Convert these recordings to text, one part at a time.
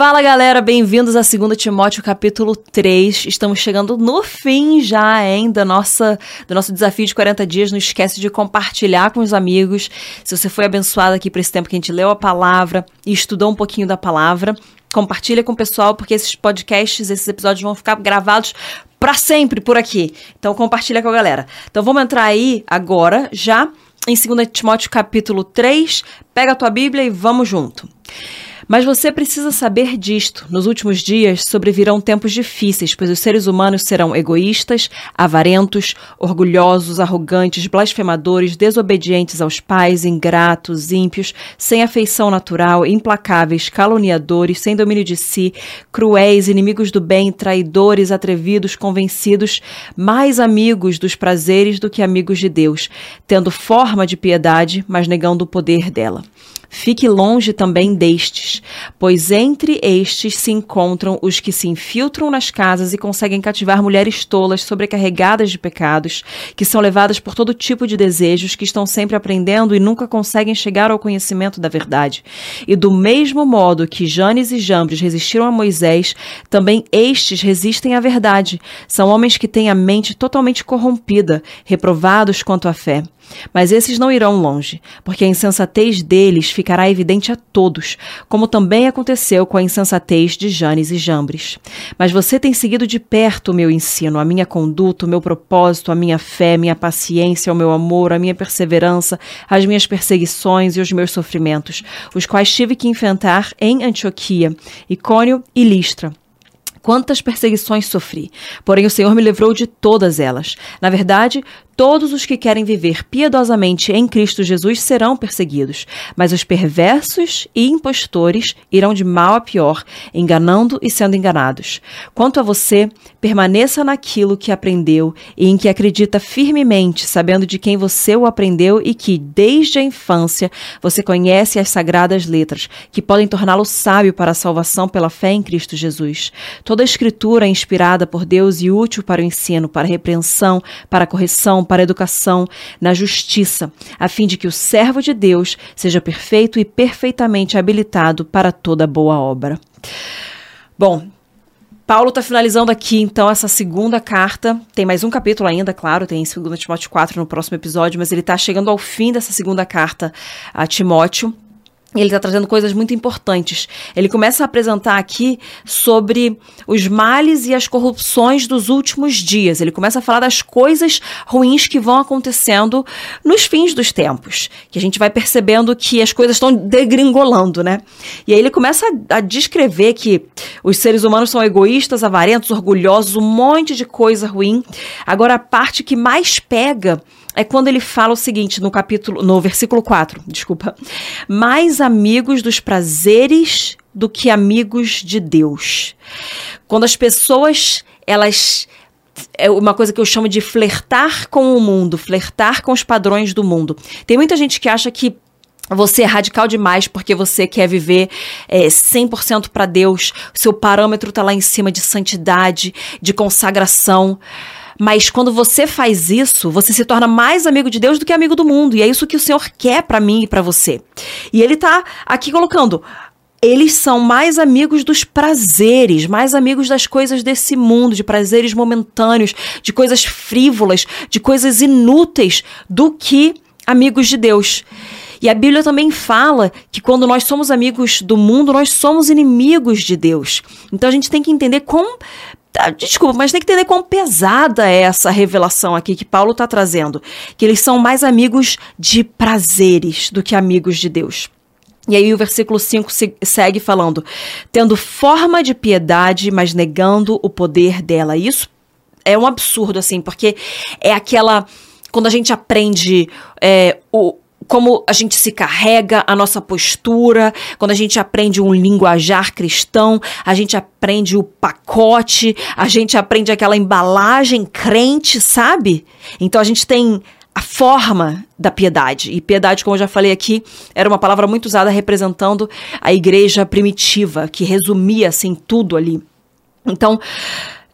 Fala galera, bem-vindos a 2 Timóteo capítulo 3. Estamos chegando no fim já, hein, da nossa, do nosso desafio de 40 dias. Não esquece de compartilhar com os amigos. Se você foi abençoado aqui por esse tempo que a gente leu a palavra e estudou um pouquinho da palavra, compartilha com o pessoal, porque esses podcasts, esses episódios vão ficar gravados para sempre por aqui. Então compartilha com a galera. Então vamos entrar aí agora já em 2 Timóteo capítulo 3. Pega a tua Bíblia e vamos junto. Mas você precisa saber disto. Nos últimos dias sobrevirão tempos difíceis, pois os seres humanos serão egoístas, avarentos, orgulhosos, arrogantes, blasfemadores, desobedientes aos pais, ingratos, ímpios, sem afeição natural, implacáveis, caluniadores, sem domínio de si, cruéis, inimigos do bem, traidores, atrevidos, convencidos, mais amigos dos prazeres do que amigos de Deus, tendo forma de piedade, mas negando o poder dela. Fique longe também destes, pois entre estes se encontram os que se infiltram nas casas e conseguem cativar mulheres tolas sobrecarregadas de pecados, que são levadas por todo tipo de desejos, que estão sempre aprendendo e nunca conseguem chegar ao conhecimento da verdade. E do mesmo modo que Janes e Jambres resistiram a Moisés, também estes resistem à verdade. São homens que têm a mente totalmente corrompida, reprovados quanto à fé. Mas esses não irão longe, porque a insensatez deles ficará evidente a todos, como também aconteceu com a insensatez de Janes e Jambres. Mas você tem seguido de perto o meu ensino, a minha conduta, o meu propósito, a minha fé, minha paciência, o meu amor, a minha perseverança, as minhas perseguições e os meus sofrimentos, os quais tive que enfrentar em Antioquia, Icônio e Listra Quantas perseguições sofri, porém o Senhor me livrou de todas elas. Na verdade, todos os que querem viver piedosamente em Cristo Jesus serão perseguidos, mas os perversos e impostores irão de mal a pior, enganando e sendo enganados. Quanto a você, permaneça naquilo que aprendeu e em que acredita firmemente, sabendo de quem você o aprendeu e que, desde a infância, você conhece as sagradas letras, que podem torná-lo sábio para a salvação pela fé em Cristo Jesus. Toda a escritura é inspirada por Deus e útil para o ensino, para a repreensão, para a correção, para a educação, na justiça, a fim de que o servo de Deus seja perfeito e perfeitamente habilitado para toda boa obra. Bom, Paulo está finalizando aqui, então, essa segunda carta. Tem mais um capítulo ainda, claro, tem 2 Timóteo 4 no próximo episódio, mas ele está chegando ao fim dessa segunda carta a Timóteo ele está trazendo coisas muito importantes. Ele começa a apresentar aqui sobre os males e as corrupções dos últimos dias. Ele começa a falar das coisas ruins que vão acontecendo nos fins dos tempos. Que a gente vai percebendo que as coisas estão degringolando, né? E aí ele começa a, a descrever que os seres humanos são egoístas, avarentos, orgulhosos, um monte de coisa ruim. Agora, a parte que mais pega é quando ele fala o seguinte no capítulo, no versículo 4, desculpa. Mais amigos dos prazeres do que amigos de Deus. Quando as pessoas, elas é uma coisa que eu chamo de flertar com o mundo, flertar com os padrões do mundo. Tem muita gente que acha que você é radical demais porque você quer viver é, 100% para Deus, seu parâmetro está lá em cima de santidade, de consagração. Mas quando você faz isso, você se torna mais amigo de Deus do que amigo do mundo. E é isso que o Senhor quer para mim e para você. E ele tá aqui colocando eles são mais amigos dos prazeres, mais amigos das coisas desse mundo, de prazeres momentâneos, de coisas frívolas, de coisas inúteis, do que amigos de Deus. E a Bíblia também fala que quando nós somos amigos do mundo, nós somos inimigos de Deus. Então a gente tem que entender quão desculpa, mas tem que entender quão pesada é essa revelação aqui que Paulo está trazendo. Que eles são mais amigos de prazeres do que amigos de Deus. E aí o versículo 5 segue falando: tendo forma de piedade, mas negando o poder dela. Isso é um absurdo, assim, porque é aquela. Quando a gente aprende é, o, como a gente se carrega, a nossa postura, quando a gente aprende um linguajar cristão, a gente aprende o pacote, a gente aprende aquela embalagem crente, sabe? Então a gente tem a forma da piedade. E piedade, como eu já falei aqui, era uma palavra muito usada representando a igreja primitiva, que resumia assim tudo ali. Então,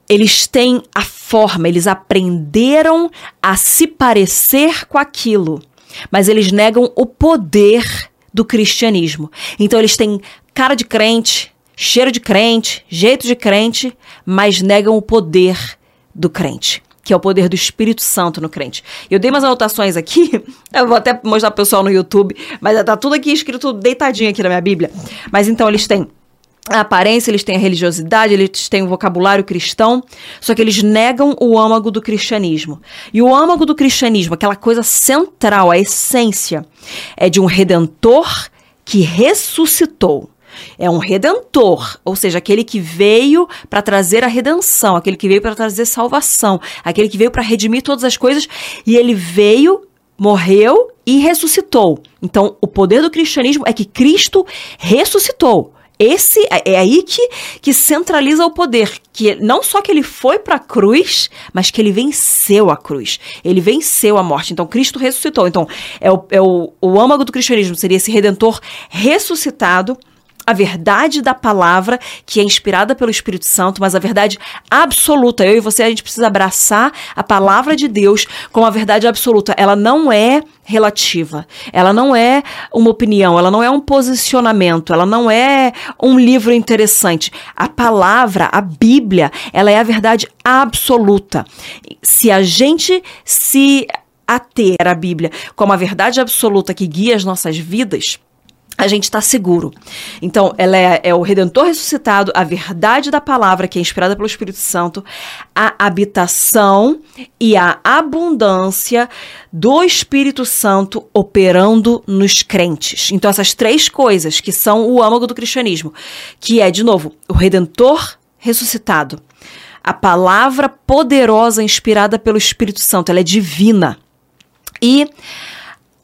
eles têm a forma, eles aprenderam a se parecer com aquilo mas eles negam o poder do cristianismo. Então eles têm cara de crente, cheiro de crente, jeito de crente, mas negam o poder do crente que é o poder do Espírito Santo no crente. Eu dei umas anotações aqui, eu vou até mostrar pro pessoal no YouTube, mas tá tudo aqui escrito deitadinho aqui na minha Bíblia. Mas então eles têm a aparência, eles têm a religiosidade, eles têm o vocabulário cristão, só que eles negam o âmago do cristianismo. E o âmago do cristianismo, aquela coisa central, a essência, é de um redentor que ressuscitou. É um redentor, ou seja, aquele que veio para trazer a redenção, aquele que veio para trazer salvação, aquele que veio para redimir todas as coisas e ele veio, morreu e ressuscitou. Então, o poder do cristianismo é que Cristo ressuscitou. Esse é, é aí que, que centraliza o poder, que não só que ele foi para a cruz, mas que ele venceu a cruz. Ele venceu a morte. Então Cristo ressuscitou. Então é o, é o, o âmago do cristianismo seria esse redentor ressuscitado a verdade da palavra, que é inspirada pelo Espírito Santo, mas a verdade absoluta. Eu e você, a gente precisa abraçar a palavra de Deus como a verdade absoluta. Ela não é relativa. Ela não é uma opinião, ela não é um posicionamento, ela não é um livro interessante. A palavra, a Bíblia, ela é a verdade absoluta. Se a gente se ater à Bíblia como a verdade absoluta que guia as nossas vidas, a gente está seguro. Então, ela é, é, o Redentor ressuscitado, a verdade da palavra, que é inspirada pelo Espírito Santo, a habitação e a abundância do Espírito Santo operando nos crentes. Então, essas três coisas que são o âmago do cristianismo, que é, de novo, o Redentor ressuscitado, a palavra poderosa inspirada pelo Espírito Santo, ela é divina. E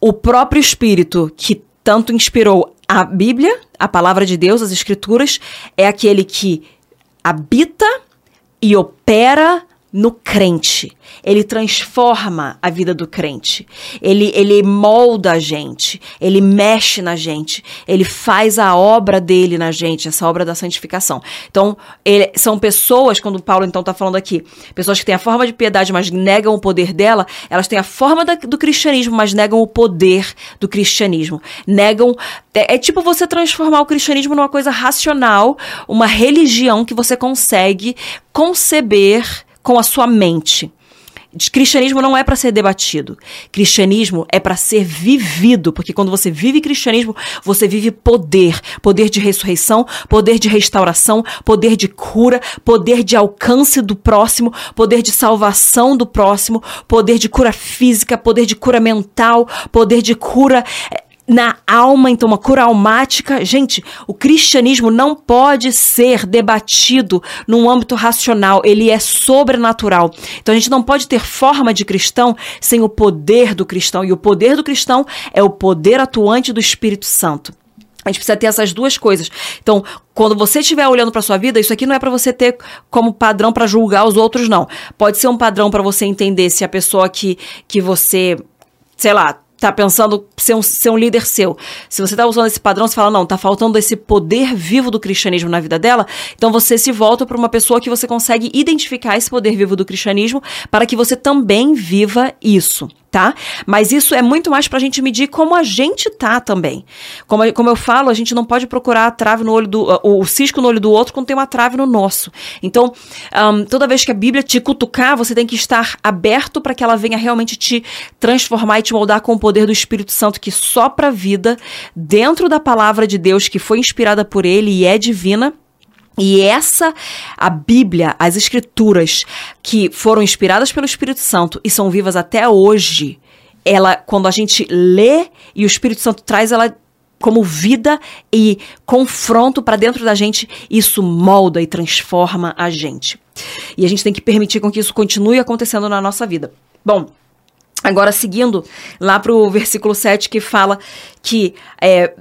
o próprio Espírito que tanto inspirou a Bíblia, a palavra de Deus, as Escrituras, é aquele que habita e opera no crente. Ele transforma a vida do crente. Ele, ele molda a gente. Ele mexe na gente. Ele faz a obra dele na gente, essa obra da santificação. Então, ele, são pessoas, quando Paulo então está falando aqui, pessoas que têm a forma de piedade, mas negam o poder dela, elas têm a forma da, do cristianismo, mas negam o poder do cristianismo. Negam. É, é tipo você transformar o cristianismo numa coisa racional, uma religião que você consegue conceber com a sua mente. Cristianismo não é para ser debatido. Cristianismo é para ser vivido, porque quando você vive cristianismo, você vive poder, poder de ressurreição, poder de restauração, poder de cura, poder de alcance do próximo, poder de salvação do próximo, poder de cura física, poder de cura mental, poder de cura na alma, então uma cura almática. Gente, o cristianismo não pode ser debatido num âmbito racional, ele é sobrenatural. Então a gente não pode ter forma de cristão sem o poder do cristão, e o poder do cristão é o poder atuante do Espírito Santo. A gente precisa ter essas duas coisas. Então, quando você estiver olhando para sua vida, isso aqui não é para você ter como padrão para julgar os outros, não. Pode ser um padrão para você entender se a pessoa que, que você, sei lá, tá pensando ser um, ser um líder seu. Se você tá usando esse padrão, você fala, não, tá faltando esse poder vivo do cristianismo na vida dela, então você se volta para uma pessoa que você consegue identificar esse poder vivo do cristianismo para que você também viva isso tá? Mas isso é muito mais pra gente medir como a gente tá também. Como, como eu falo, a gente não pode procurar a trave no olho do. o cisco no olho do outro quando tem uma trave no nosso. Então, um, toda vez que a Bíblia te cutucar, você tem que estar aberto para que ela venha realmente te transformar e te moldar com o poder do Espírito Santo que sopra a vida dentro da palavra de Deus que foi inspirada por ele e é divina e essa, a Bíblia, as Escrituras, que foram inspiradas pelo Espírito Santo e são vivas até hoje, ela, quando a gente lê e o Espírito Santo traz ela como vida e confronto para dentro da gente, isso molda e transforma a gente. E a gente tem que permitir com que isso continue acontecendo na nossa vida. Bom, agora seguindo lá para o versículo 7 que fala que é,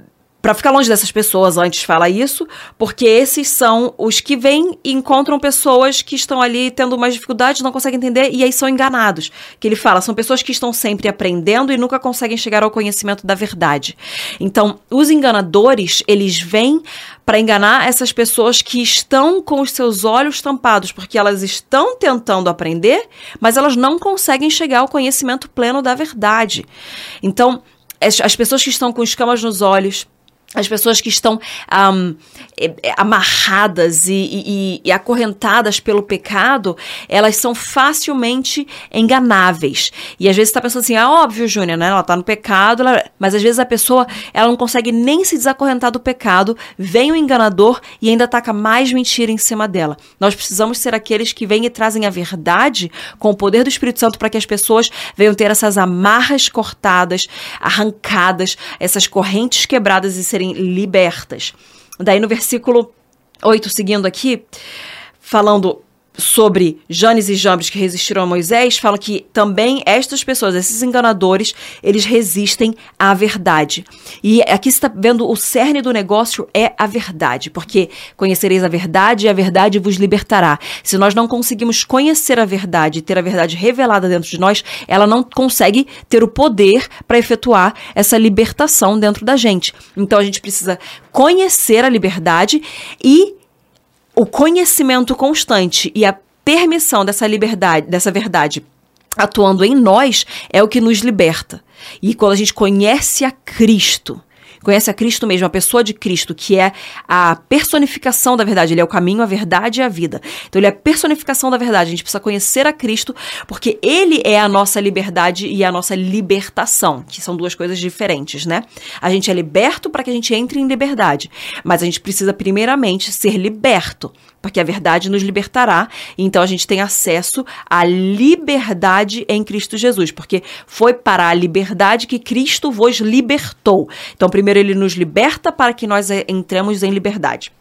para ficar longe dessas pessoas antes fala isso, porque esses são os que vêm e encontram pessoas que estão ali tendo mais dificuldades, não conseguem entender e aí são enganados. Que ele fala, são pessoas que estão sempre aprendendo e nunca conseguem chegar ao conhecimento da verdade. Então, os enganadores, eles vêm para enganar essas pessoas que estão com os seus olhos tampados, porque elas estão tentando aprender, mas elas não conseguem chegar ao conhecimento pleno da verdade. Então, as, as pessoas que estão com escamas nos olhos, as pessoas que estão um, amarradas e, e, e, acorrentadas pelo pecado, elas são facilmente enganáveis. E às vezes você tá pensando assim, ah, óbvio, Júnior, né? Ela tá no pecado, ela... mas às vezes a pessoa ela não consegue nem se desacorrentar do pecado, vem o enganador e ainda taca mais mentira em cima dela. Nós precisamos ser aqueles que vêm e trazem a verdade com o poder do Espírito Santo para que as pessoas venham ter essas amarras cortadas, arrancadas, essas correntes quebradas e serem serem libertas. Daí no versículo 8, seguindo aqui, falando sobre Janes e Jambres que resistiram a Moisés, fala que também estas pessoas, esses enganadores, eles resistem à verdade. E aqui está vendo o cerne do negócio é a verdade, porque conhecereis a verdade e a verdade vos libertará. Se nós não conseguimos conhecer a verdade, ter a verdade revelada dentro de nós, ela não consegue ter o poder para efetuar essa libertação dentro da gente. Então a gente precisa conhecer a liberdade e o conhecimento constante e a permissão dessa liberdade, dessa verdade atuando em nós é o que nos liberta. E quando a gente conhece a Cristo, conhece a Cristo mesmo, a pessoa de Cristo, que é a personificação da verdade. Ele é o caminho, a verdade e a vida. Então, ele é a personificação da verdade. A gente precisa conhecer a Cristo, porque ele é a nossa liberdade e a nossa libertação, que são duas coisas diferentes, né? A gente é liberto para que a gente entre em liberdade, mas a gente precisa, primeiramente, ser liberto porque a verdade nos libertará. Então a gente tem acesso à liberdade em Cristo Jesus, porque foi para a liberdade que Cristo vos libertou. Então, primeiro ele nos liberta para que nós eh, entremos em liberdade.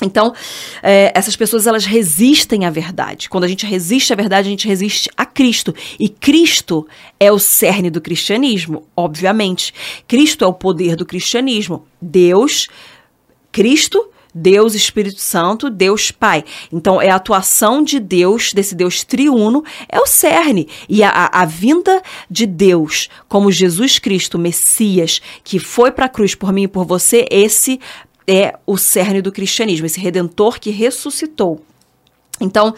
Então, é, essas pessoas elas resistem à verdade. Quando a gente resiste à verdade, a gente resiste a Cristo. E Cristo é o cerne do cristianismo, obviamente. Cristo é o poder do cristianismo. Deus, Cristo Deus Espírito Santo, Deus Pai. Então, é a atuação de Deus, desse Deus triuno, é o cerne. E a, a, vinda de Deus, como Jesus Cristo, Messias, que foi para a cruz por mim e por você, esse é o cerne do cristianismo, esse redentor que ressuscitou. Então,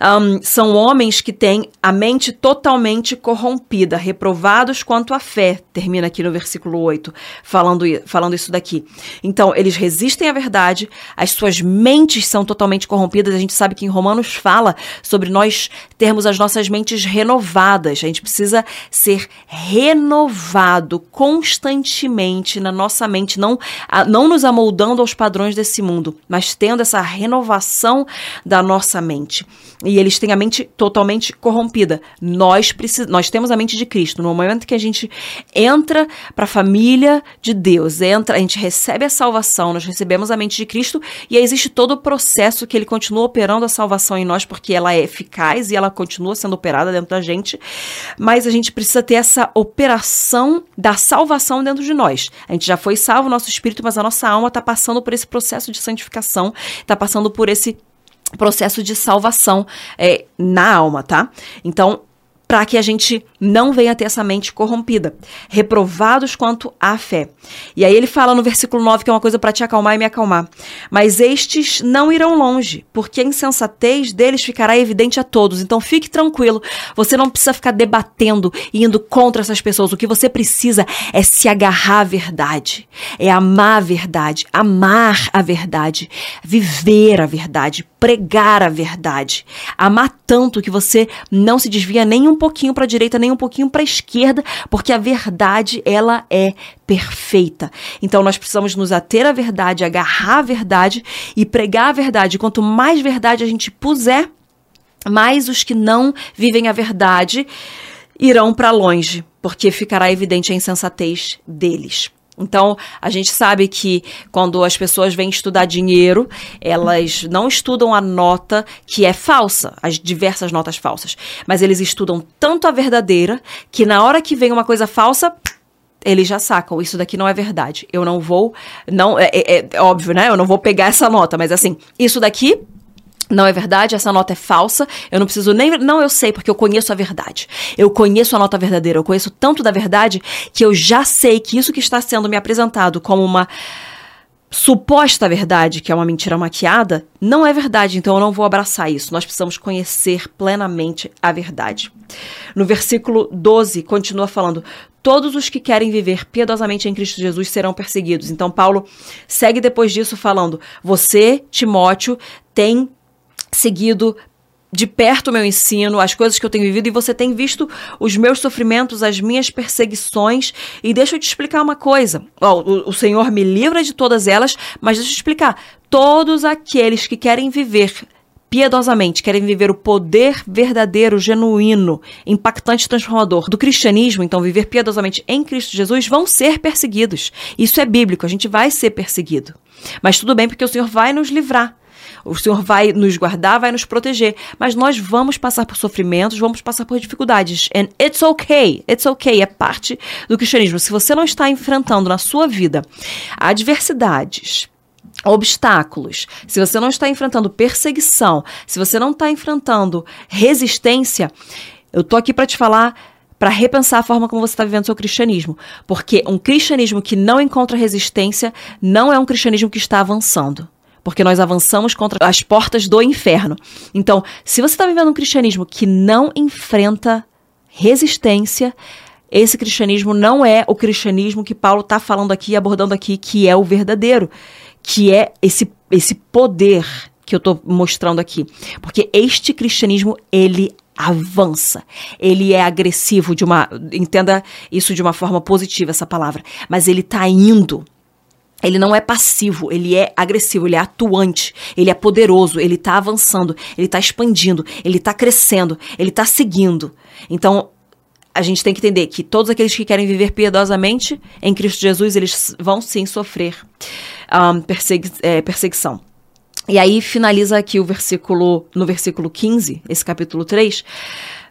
um, são homens que têm a mente totalmente corrompida, reprovados quanto à fé, termina aqui no versículo 8, falando, falando isso daqui. Então, eles resistem à verdade, as suas mentes são totalmente corrompidas. A gente sabe que em Romanos fala sobre nós termos as nossas mentes renovadas. A gente precisa ser renovado constantemente na nossa mente, não, não nos amoldando aos padrões desse mundo, mas tendo essa renovação da nossa mente. E eles têm a mente totalmente corrompida. Nós, precis... nós temos a mente de Cristo. No momento que a gente entra para a família de Deus, entra, a gente recebe a salvação, nós recebemos a mente de Cristo e aí existe todo o processo que ele continua operando a salvação em nós, porque ela é eficaz e ela continua sendo operada dentro da gente. Mas a gente precisa ter essa operação da salvação dentro de nós. A gente já foi salvo, nosso espírito, mas a nossa alma está passando por esse processo de santificação, está passando por esse processo de salvação é, na alma, tá? Então, para que a gente não venha ter essa mente corrompida, reprovados quanto à fé. E aí ele fala no versículo 9 que é uma coisa para te acalmar e me acalmar. Mas estes não irão longe, porque a insensatez deles ficará evidente a todos. Então fique tranquilo, você não precisa ficar debatendo e indo contra essas pessoas. O que você precisa é se agarrar à verdade, é amar a verdade, amar a verdade, viver a verdade, pregar a verdade, amar tanto que você não se desvia nem um pouquinho para a direita, nem um pouquinho para a esquerda, porque a verdade ela é perfeita. Então nós precisamos nos ater à verdade, agarrar a verdade e pregar a verdade. Quanto mais verdade a gente puser, mais os que não vivem a verdade irão para longe, porque ficará evidente a insensatez deles. Então, a gente sabe que quando as pessoas vêm estudar dinheiro, elas não estudam a nota que é falsa, as diversas notas falsas, mas eles estudam tanto a verdadeira que na hora que vem uma coisa falsa, eles já sacam, isso daqui não é verdade. Eu não vou, não é, é, é óbvio, né? Eu não vou pegar essa nota, mas assim, isso daqui não é verdade, essa nota é falsa. Eu não preciso nem. Não, eu sei, porque eu conheço a verdade. Eu conheço a nota verdadeira. Eu conheço tanto da verdade que eu já sei que isso que está sendo me apresentado como uma suposta verdade, que é uma mentira maquiada, não é verdade, então eu não vou abraçar isso. Nós precisamos conhecer plenamente a verdade. No versículo 12, continua falando: Todos os que querem viver piedosamente em Cristo Jesus serão perseguidos. Então, Paulo segue depois disso falando: Você, Timóteo, tem seguido de perto o meu ensino, as coisas que eu tenho vivido, e você tem visto os meus sofrimentos, as minhas perseguições. E deixa eu te explicar uma coisa. Oh, o, o Senhor me livra de todas elas, mas deixa eu te explicar. Todos aqueles que querem viver piedosamente, querem viver o poder verdadeiro, genuíno, impactante e transformador do cristianismo, então viver piedosamente em Cristo Jesus, vão ser perseguidos. Isso é bíblico, a gente vai ser perseguido. Mas tudo bem, porque o Senhor vai nos livrar. O Senhor vai nos guardar, vai nos proteger. Mas nós vamos passar por sofrimentos, vamos passar por dificuldades. And it's okay. It's okay. É parte do cristianismo. Se você não está enfrentando na sua vida adversidades, obstáculos, se você não está enfrentando perseguição, se você não está enfrentando resistência, eu tô aqui para te falar para repensar a forma como você está vivendo seu cristianismo. Porque um cristianismo que não encontra resistência não é um cristianismo que está avançando porque nós avançamos contra as portas do inferno. Então, se você está vivendo um cristianismo que não enfrenta resistência, esse cristianismo não é o cristianismo que Paulo está falando aqui, abordando aqui, que é o verdadeiro, que é esse, esse poder que eu estou mostrando aqui. Porque este cristianismo, ele avança. Ele é agressivo de uma, entenda isso de uma forma positiva essa palavra, mas ele está indo ele não é passivo, ele é agressivo, ele é atuante, ele é poderoso, ele está avançando, ele está expandindo, ele está crescendo, ele está seguindo. Então, a gente tem que entender que todos aqueles que querem viver piedosamente em Cristo Jesus, eles vão sim sofrer um, persegui é, perseguição. E aí finaliza aqui o versículo, no versículo 15, esse capítulo 3,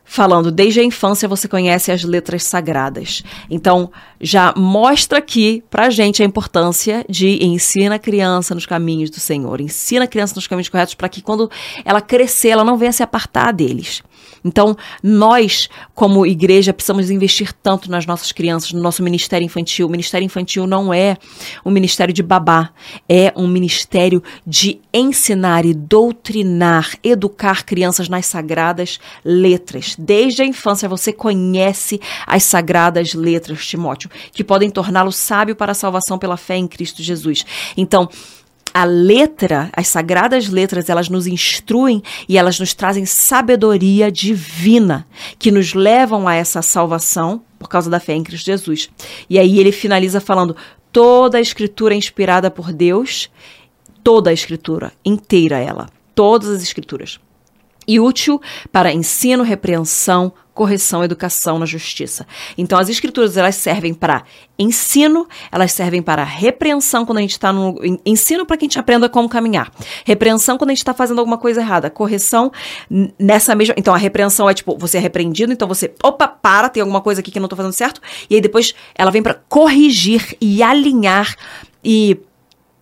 falando desde a infância você conhece as letras sagradas. Então, já mostra aqui pra gente a importância de ensina a criança nos caminhos do Senhor, ensina a criança nos caminhos corretos para que quando ela crescer, ela não venha se apartar deles. Então, nós, como igreja, precisamos investir tanto nas nossas crianças, no nosso ministério infantil. O ministério infantil não é um ministério de babá, é um ministério de ensinar e doutrinar, educar crianças nas sagradas letras. Desde a infância você conhece as sagradas letras, Timóteo, que podem torná-lo sábio para a salvação pela fé em Cristo Jesus. Então, a letra, as sagradas letras, elas nos instruem e elas nos trazem sabedoria divina, que nos levam a essa salvação por causa da fé em Cristo Jesus. E aí ele finaliza falando: toda a escritura é inspirada por Deus, toda a escritura, inteira ela, todas as escrituras e útil para ensino, repreensão, correção, educação na justiça. Então, as escrituras elas servem para ensino, elas servem para repreensão quando a gente está no ensino para que a gente aprenda como caminhar, repreensão quando a gente está fazendo alguma coisa errada, correção nessa mesma. Então, a repreensão é tipo você é repreendido, então você opa para, tem alguma coisa aqui que eu não estou fazendo certo, e aí depois ela vem para corrigir e alinhar e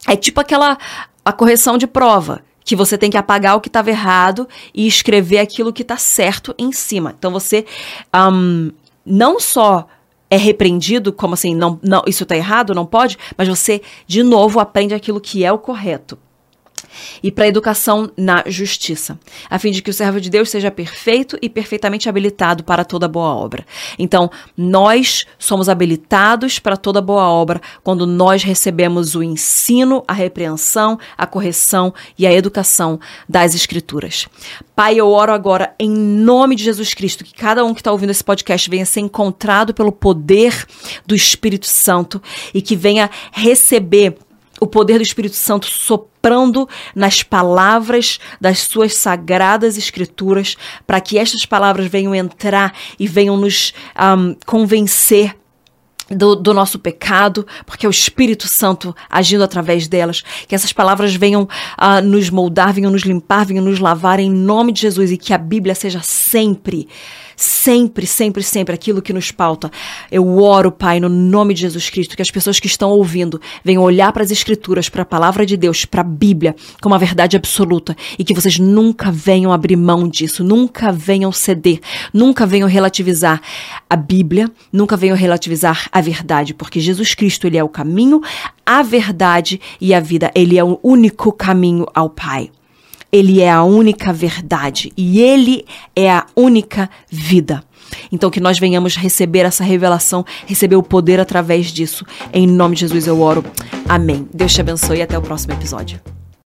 é tipo aquela a correção de prova que você tem que apagar o que estava errado e escrever aquilo que está certo em cima. Então você um, não só é repreendido, como assim, não, não, isso está errado, não pode, mas você, de novo, aprende aquilo que é o correto e para a educação na justiça, a fim de que o servo de Deus seja perfeito e perfeitamente habilitado para toda boa obra. Então, nós somos habilitados para toda boa obra quando nós recebemos o ensino, a repreensão, a correção e a educação das Escrituras. Pai, eu oro agora em nome de Jesus Cristo que cada um que está ouvindo esse podcast venha ser encontrado pelo poder do Espírito Santo e que venha receber o poder do Espírito Santo soprando nas palavras das suas sagradas escrituras, para que estas palavras venham entrar e venham nos um, convencer do, do, nosso pecado, porque é o Espírito Santo agindo através delas. Que essas palavras venham uh, nos moldar, venham nos limpar, venham nos lavar em nome de Jesus e que a Bíblia seja sempre sempre, sempre, sempre aquilo que nos pauta. Eu oro, Pai, no nome de Jesus Cristo, que as pessoas que estão ouvindo venham olhar para as Escrituras, para a palavra de Deus, para a Bíblia, como a verdade absoluta e que vocês nunca venham abrir mão disso, nunca venham ceder, nunca venham relativizar a Bíblia, nunca venham relativizar a verdade, porque Jesus Cristo, ele é o caminho, a verdade e a vida. Ele é o único caminho ao Pai. Ele é a única verdade e ele é a única vida. Então, que nós venhamos receber essa revelação, receber o poder através disso. Em nome de Jesus eu oro. Amém. Deus te abençoe e até o próximo episódio.